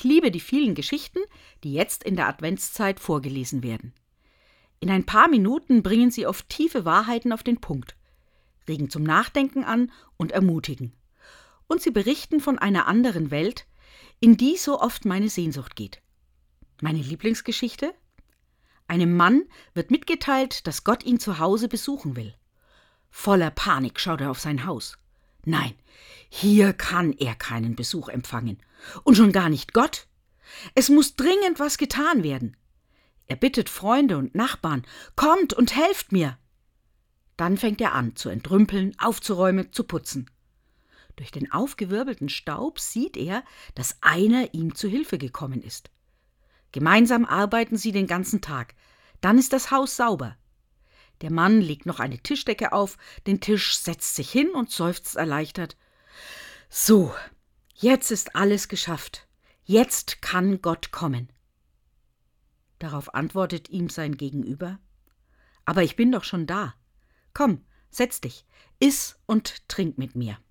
Ich liebe die vielen Geschichten, die jetzt in der Adventszeit vorgelesen werden. In ein paar Minuten bringen sie oft tiefe Wahrheiten auf den Punkt, regen zum Nachdenken an und ermutigen. Und sie berichten von einer anderen Welt, in die so oft meine Sehnsucht geht. Meine Lieblingsgeschichte? Einem Mann wird mitgeteilt, dass Gott ihn zu Hause besuchen will. Voller Panik schaut er auf sein Haus. Nein, hier kann er keinen Besuch empfangen. Und schon gar nicht Gott. Es muss dringend was getan werden. Er bittet Freunde und Nachbarn, kommt und helft mir. Dann fängt er an, zu entrümpeln, aufzuräumen, zu putzen. Durch den aufgewirbelten Staub sieht er, dass einer ihm zu Hilfe gekommen ist. Gemeinsam arbeiten sie den ganzen Tag. Dann ist das Haus sauber. Der Mann legt noch eine Tischdecke auf, den Tisch setzt sich hin und seufzt erleichtert. So, jetzt ist alles geschafft. Jetzt kann Gott kommen. Darauf antwortet ihm sein Gegenüber Aber ich bin doch schon da. Komm, setz dich, iss und trink mit mir.